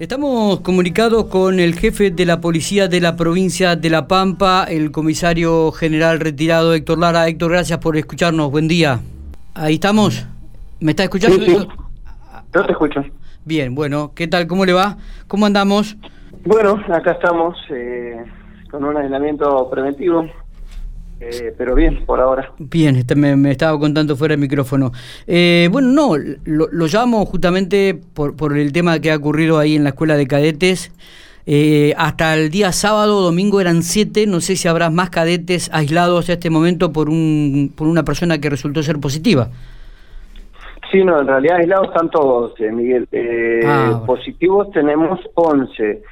Estamos comunicados con el jefe de la policía de la provincia de La Pampa, el comisario general retirado Héctor Lara. Héctor, gracias por escucharnos. Buen día. Ahí estamos. ¿Me está escuchando? Sí, sí. Yo te escucho. Bien, bueno, ¿qué tal? ¿Cómo le va? ¿Cómo andamos? Bueno, acá estamos eh, con un aislamiento preventivo eh, pero bien, por ahora. Bien, este, me, estaba contando fuera del micrófono. Eh, bueno, no, lo, llamo justamente por, por el tema que ha ocurrido ahí en la escuela de cadetes. Eh, hasta el día sábado, domingo eran siete. No sé si habrá más cadetes aislados a este momento por, un, por una persona que resultó ser positiva. Sí, no, en realidad aislados están todos, Miguel. Ah, positivos tenemos 11.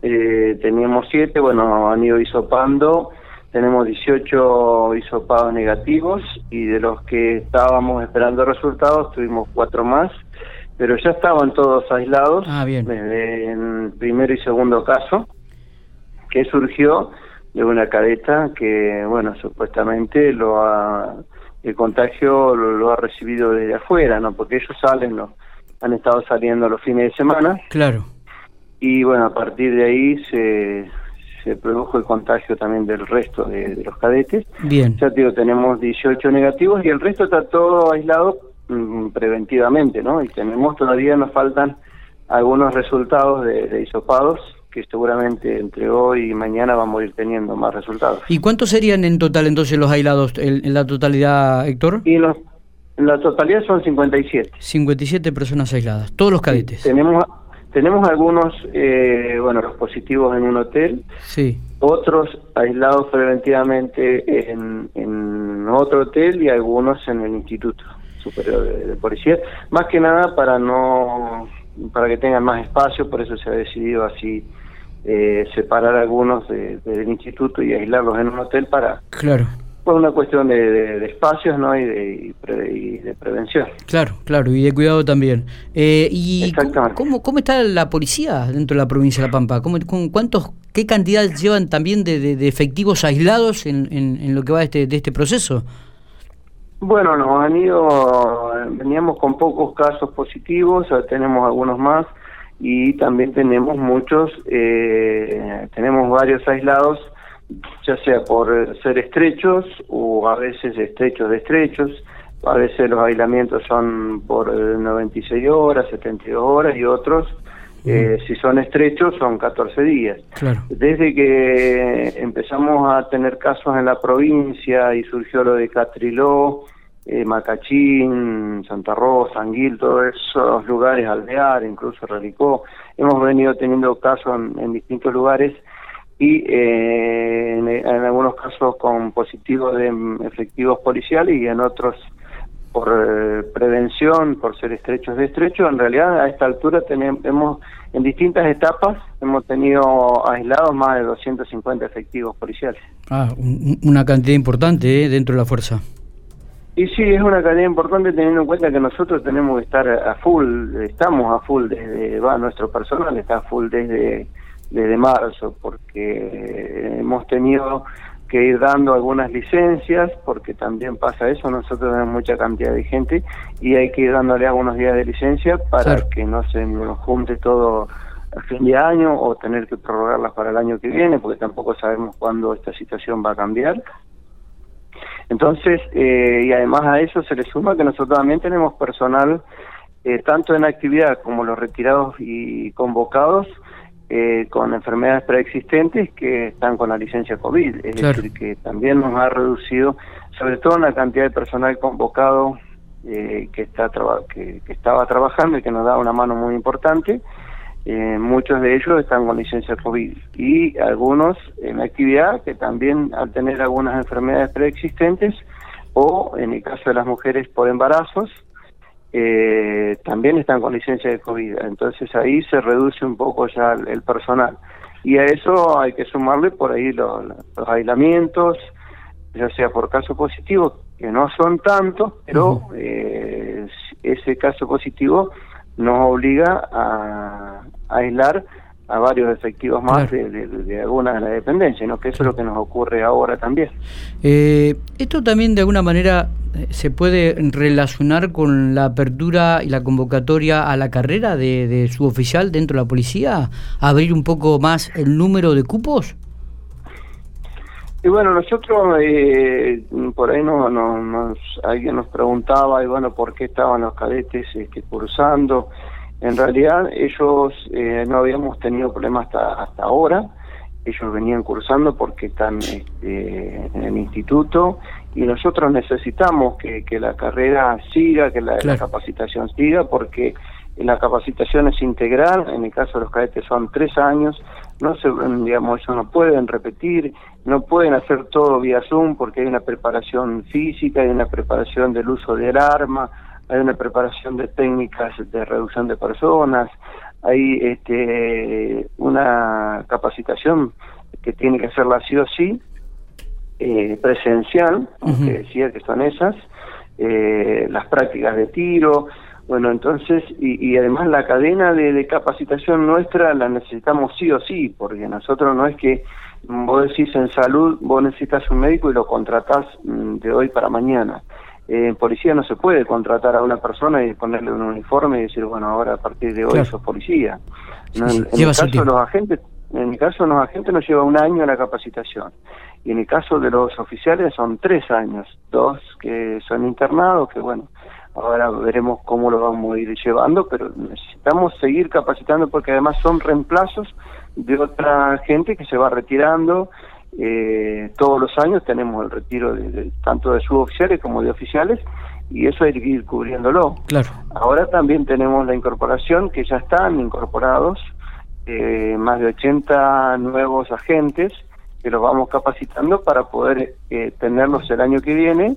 teníamos siete, bueno, han ido hisopando tenemos 18 hisopados negativos y de los que estábamos esperando resultados tuvimos cuatro más, pero ya estaban todos aislados ah, bien. desde el primero y segundo caso, que surgió de una cadeta que, bueno, supuestamente lo ha, el contagio lo, ha recibido desde afuera, ¿no? Porque ellos salen, ¿no? han estado saliendo los fines de semana. Claro. Y bueno, a partir de ahí se, se produjo el contagio también del resto de, los cadetes. Bien. Ya digo, tenemos 18 negativos y el resto está todo aislado mm, preventivamente, ¿no? Y tenemos todavía, nos faltan algunos resultados de, de hisopados que seguramente entre hoy y mañana vamos a ir teniendo más resultados. ¿Y cuántos serían en total entonces los aislados en, la totalidad, Héctor? Y los, en la totalidad son 57. 57 personas aisladas, todos los cadetes. tenemos tenemos algunos, eh, bueno, los positivos en un hotel, sí. otros aislados preventivamente en, en otro hotel y algunos en el Instituto Superior de, Policía, más que nada para no para que tengan más espacio, por eso se ha decidido así eh, separar algunos del instituto y aislarlos en un hotel para claro por una cuestión de, espacios ¿no? y, de, de prevención. Claro, claro, y de cuidado también. Eh, ¿Y cómo, cómo está la policía dentro de la provincia de La Pampa? ¿Cómo, con cuántos, ¿Qué cantidad llevan también de, efectivos aislados en, en, lo que va de este, de este proceso? Bueno, nos han ido, veníamos con pocos casos positivos, tenemos algunos más y también tenemos muchos, eh, tenemos varios aislados ya sea por ser estrechos o a veces estrechos de estrechos, a veces los aislamientos son por 96 horas, 72 horas y otros, eh, si son estrechos, son 14 días. Desde que empezamos a tener casos en la provincia y surgió lo de Catriló, eh, Macachín, Santa Rosa, Anguil, todos esos lugares, Alvear, incluso Relicó, hemos venido teniendo casos en distintos lugares y eh, en, algunos casos con positivos de efectivos policiales y en otros por eh, prevención, por ser estrechos de estrecho. En realidad, a esta altura tenemos, en distintas etapas, hemos tenido aislados más de 250 efectivos policiales. Ah, una cantidad importante eh, dentro de la fuerza. Y sí, es una cantidad importante teniendo en cuenta que nosotros tenemos que estar a full, estamos a full desde, va, nuestro personal está a full desde desde marzo, porque hemos tenido que ir dando algunas licencias, porque también pasa eso, nosotros tenemos mucha cantidad de gente y hay que ir dándole algunos días de licencia para que no se nos junte todo a fin de año o tener que prorrogarlas para el año que viene, porque tampoco sabemos cuándo esta situación va a cambiar. Entonces, eh, y además a eso se le suma que nosotros también tenemos personal, eh, tanto en actividad como los retirados y convocados, eh, con enfermedades preexistentes que están con la licencia COVID, es decir, que también nos ha reducido, sobre todo en la cantidad de personal convocado eh, que, está que, estaba trabajando y que nos da una mano muy importante. Eh, muchos de ellos están con licencia COVID y algunos en actividad que también al tener algunas enfermedades preexistentes o en el caso de las mujeres por embarazos eh, también están con licencia de COVID. Entonces ahí se reduce un poco ya el, personal. Y a eso hay que sumarle por ahí los, aislamientos, ya sea por caso positivo, que no son tantos, pero eh, ese caso positivo nos obliga a, aislar a varios efectivos más de, algunas de las dependencias, ¿no? que eso es lo que nos ocurre ahora también. Eh, esto también de alguna manera eh, se puede relacionar con la apertura y la convocatoria a la carrera de, de su oficial dentro de la policía, abrir un poco más el número de cupos. Y bueno, nosotros eh, por ahí no, nos, alguien nos preguntaba, y bueno, por qué estaban los cadetes este, cursando. En realidad ellos eh, no habíamos tenido problemas hasta, hasta ahora, ellos venían cursando porque están este, en el instituto. Y nosotros necesitamos que, que la carrera siga, que la, capacitación siga, porque la capacitación es integral, en el caso de los cadetes son tres años, no se, digamos, eso no pueden repetir, no pueden hacer todo vía Zoom porque hay una preparación física, hay una preparación del uso del arma, hay una preparación de técnicas de reducción de personas, hay este, una capacitación que tiene que hacerla sí o sí, eh, presencial, que decía que son esas, eh, las prácticas de tiro, bueno, entonces, y, además la cadena de, capacitación nuestra la necesitamos sí o sí, porque nosotros no es que vos decís en salud, vos necesitas un médico y lo contratás mm, de hoy para mañana. Eh, en policía no se puede contratar a una persona y ponerle un uniforme y decir, bueno, ahora a partir de hoy sos policía. en, el caso de los agentes, en el caso de los agentes nos lleva un año la capacitación. Y en el caso de los oficiales son tres años, dos que son internados, que bueno, ahora veremos cómo lo vamos a ir llevando, pero necesitamos seguir capacitando porque además son reemplazos de otra gente que se va retirando eh, todos los años tenemos el retiro de, tanto de suboficiales como de oficiales y eso hay que ir cubriéndolo. Claro. Ahora también tenemos la incorporación que ya están incorporados eh, más de 80 nuevos agentes que los vamos capacitando para poder eh, tenerlos el año que viene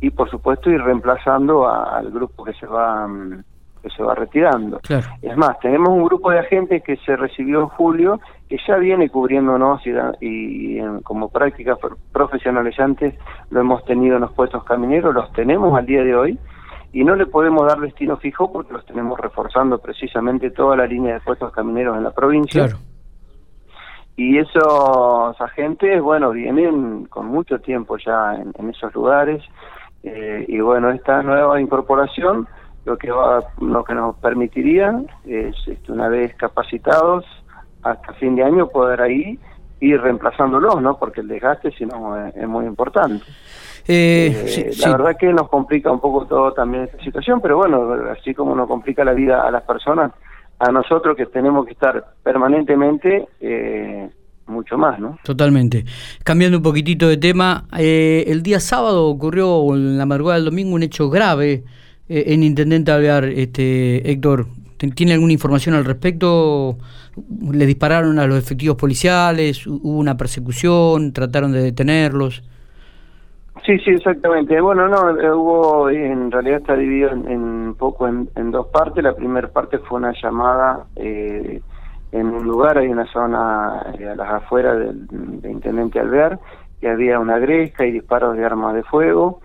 y por supuesto ir reemplazando al grupo que se va mm, que se va retirando. Es más, tenemos un grupo de agentes que se recibió en julio que ya viene cubriéndonos y, y, como práctica profesionalizante lo hemos tenido en los puestos camineros, los tenemos al día de hoy y no le podemos dar destino fijo porque los tenemos reforzando precisamente toda la línea de puestos camineros en la provincia. Y esos agentes, bueno, vienen con mucho tiempo ya en, esos lugares eh, y bueno, esta nueva incorporación lo que va, lo que nos permitiría es este, una vez capacitados hasta fin de año poder ahí ir reemplazándolos, ¿no? Porque el desgaste si no es, muy importante. Eh, eh, la verdad que nos complica un poco todo también esta situación, pero bueno, así como nos complica la vida a las personas, a nosotros que tenemos que estar permanentemente eh, mucho más, ¿no? Totalmente. Cambiando un poquitito de tema, el día sábado ocurrió, en la madrugada del domingo, un hecho grave eh, en Intendente Alvear, este, Héctor, ¿tiene alguna información al respecto? ¿Le dispararon a los efectivos policiales? ¿Hubo una persecución? ¿Trataron de detenerlos? Sí, sí, exactamente. Bueno, no, eh, hubo, en realidad está dividido en, un poco en, dos partes. La primera parte fue una llamada eh, en un lugar, hay una zona a las afueras del, Intendente Alvear, que había una gresca y disparos de armas de fuego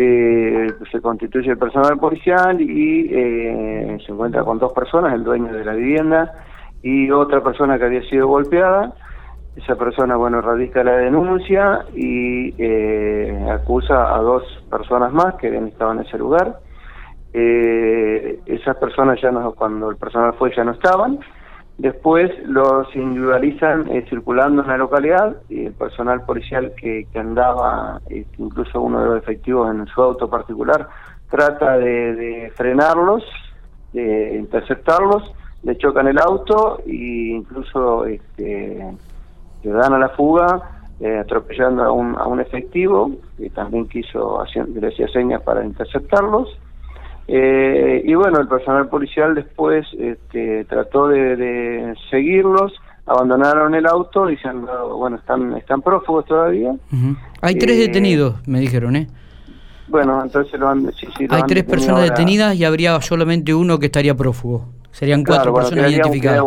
eh, se constituye el personal policial y eh, se encuentra con dos personas, el dueño de la vivienda y otra persona que había sido golpeada. Esa persona, bueno, radica la denuncia y eh, acusa a dos personas más que habían estado en ese lugar. Eh, esas personas ya no, cuando el personal fue, ya no estaban. Después los individualizan eh, circulando en la localidad y el personal policial que, andaba, eh, incluso uno de los efectivos en su auto particular, trata de, frenarlos, de interceptarlos, le chocan el auto e incluso este, le dan a la fuga eh, atropellando a un, a un efectivo que también quiso, le hacía señas para interceptarlos eh, y bueno, el personal policial después este, trató de, seguirlos, abandonaron el y se han bueno, están, están prófugos todavía. Hay tres eh, detenidos, me dijeron, ¿eh? Bueno, entonces lo han, Hay tres personas detenidas y habría solamente uno que estaría prófugo. Serían cuatro personas identificadas.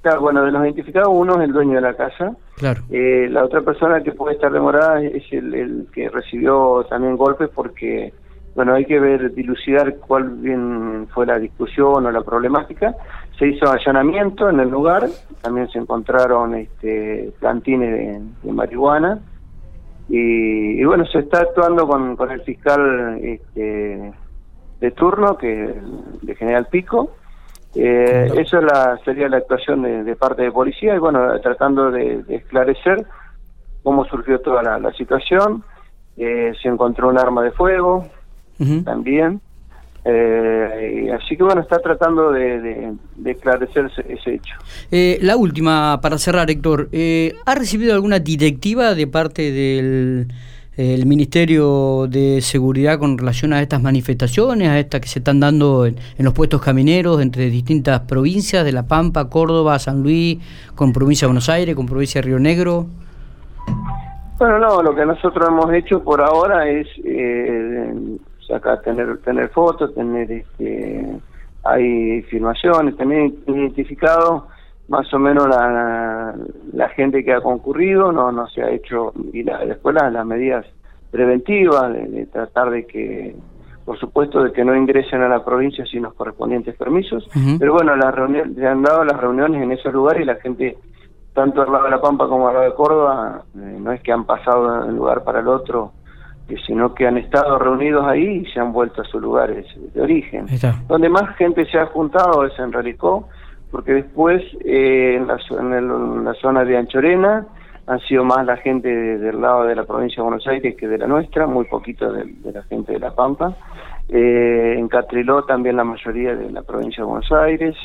claro, bueno, de los identificados uno es el dueño de la casa. Claro. Eh, la otra persona que puede estar demorada es el, el que recibió también golpes porque bueno, hay que ver, dilucidar cuál bien fue la discusión o la problemática. Se hizo allanamiento en el lugar, también se encontraron este, plantines de, marihuana y, bueno, se está actuando con, con el fiscal este, de turno, que de General Pico. Eh, eso la, sería la actuación de, parte de policía y bueno, tratando de, esclarecer cómo surgió toda la, situación. Eh, se encontró un arma de fuego, también. Eh, así que bueno, está tratando de, esclarecer ese, hecho. Eh, la última, para cerrar, Héctor, eh, ¿ha recibido alguna directiva de parte del el Ministerio de Seguridad con relación a estas manifestaciones, a estas que se están dando en, los puestos camineros entre distintas provincias de La Pampa, Córdoba, San Luis, con provincia de Buenos Aires, con provincia de Río Negro? Bueno, no, lo que nosotros hemos hecho por ahora es eh, acá tener tener fotos, tener este, hay filmaciones, también identificado más o menos la, la gente que ha concurrido, no no se ha hecho y la, después las, medidas preventivas de, tratar de que por supuesto de que no ingresen a la provincia sin los correspondientes permisos, pero bueno, las reuniones, se han dado las reuniones en esos lugares y la gente tanto al lado de La Pampa como al lado de Córdoba, eh, no es que han pasado de un lugar para el otro sino que han estado reunidos ahí y se han vuelto a sus lugares de origen. Donde más gente se ha juntado es en Ralicó, porque después eh, en, la, zona de Anchorena han sido más la gente del lado de la provincia de Buenos Aires que de la nuestra, muy poquito de, la gente de La Pampa. Eh, en Catriló también la mayoría de la provincia de Buenos Aires,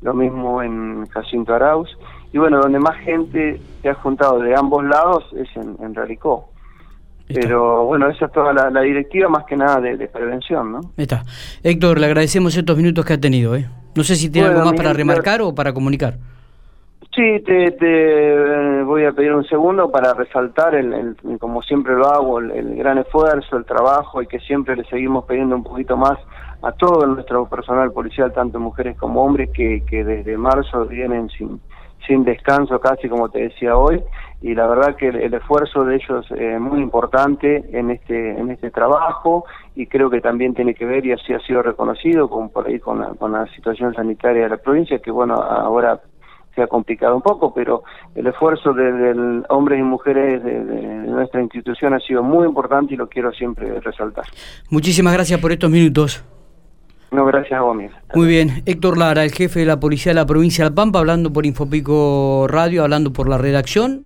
lo mismo en Jacinto Arauz. Y bueno, donde más gente se ha juntado de ambos lados es en, en Ralicó. Pero bueno, esa es toda la, directiva más que nada de, prevención, ¿no? Está. Héctor, le agradecemos estos minutos que ha tenido, ¿eh? No sé si tiene algo más para remarcar o para comunicar. Sí, te, te, voy a pedir un segundo para resaltar, el, como siempre lo hago, el, gran esfuerzo, el trabajo y que siempre le seguimos pidiendo un poquito más a todo nuestro personal policial, tanto mujeres como hombres, que, que desde marzo vienen sin, sin descanso casi como te decía hoy y la verdad que el, esfuerzo de ellos es muy importante en este en este trabajo y creo que también tiene que ver y así ha sido reconocido con por ahí con la, con la situación sanitaria de la provincia que bueno ahora se ha complicado un poco pero el esfuerzo de, hombres y mujeres de, nuestra institución ha sido muy importante y lo quiero siempre resaltar. Muchísimas gracias por estos minutos no, gracias vos, Muy bien. Héctor Lara, el jefe de la Policía de la Provincia de La Pampa, hablando por Infopico Radio, hablando por la redacción.